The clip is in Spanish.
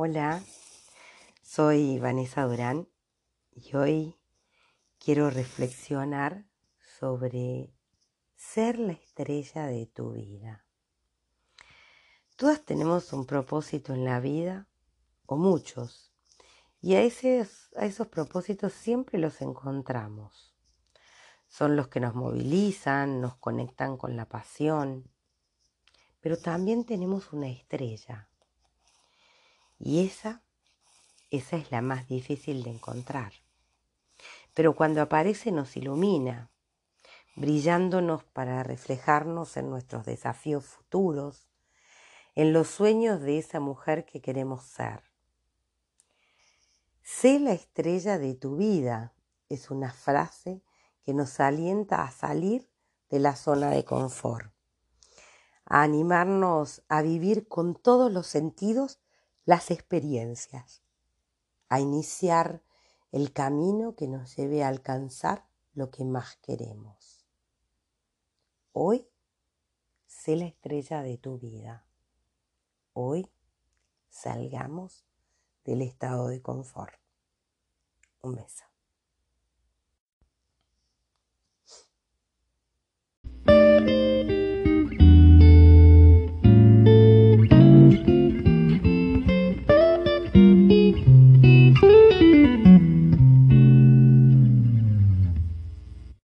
Hola, soy Vanessa Durán y hoy quiero reflexionar sobre ser la estrella de tu vida. Todas tenemos un propósito en la vida, o muchos, y a, a esos propósitos siempre los encontramos. Son los que nos movilizan, nos conectan con la pasión, pero también tenemos una estrella y esa, esa es la más difícil de encontrar. Pero cuando aparece nos ilumina, brillándonos para reflejarnos en nuestros desafíos futuros, en los sueños de esa mujer que queremos ser. Sé la estrella de tu vida es una frase que nos alienta a salir de la zona de confort, a animarnos a vivir con todos los sentidos las experiencias, a iniciar el camino que nos lleve a alcanzar lo que más queremos. Hoy sé la estrella de tu vida. Hoy salgamos del estado de confort. Un beso.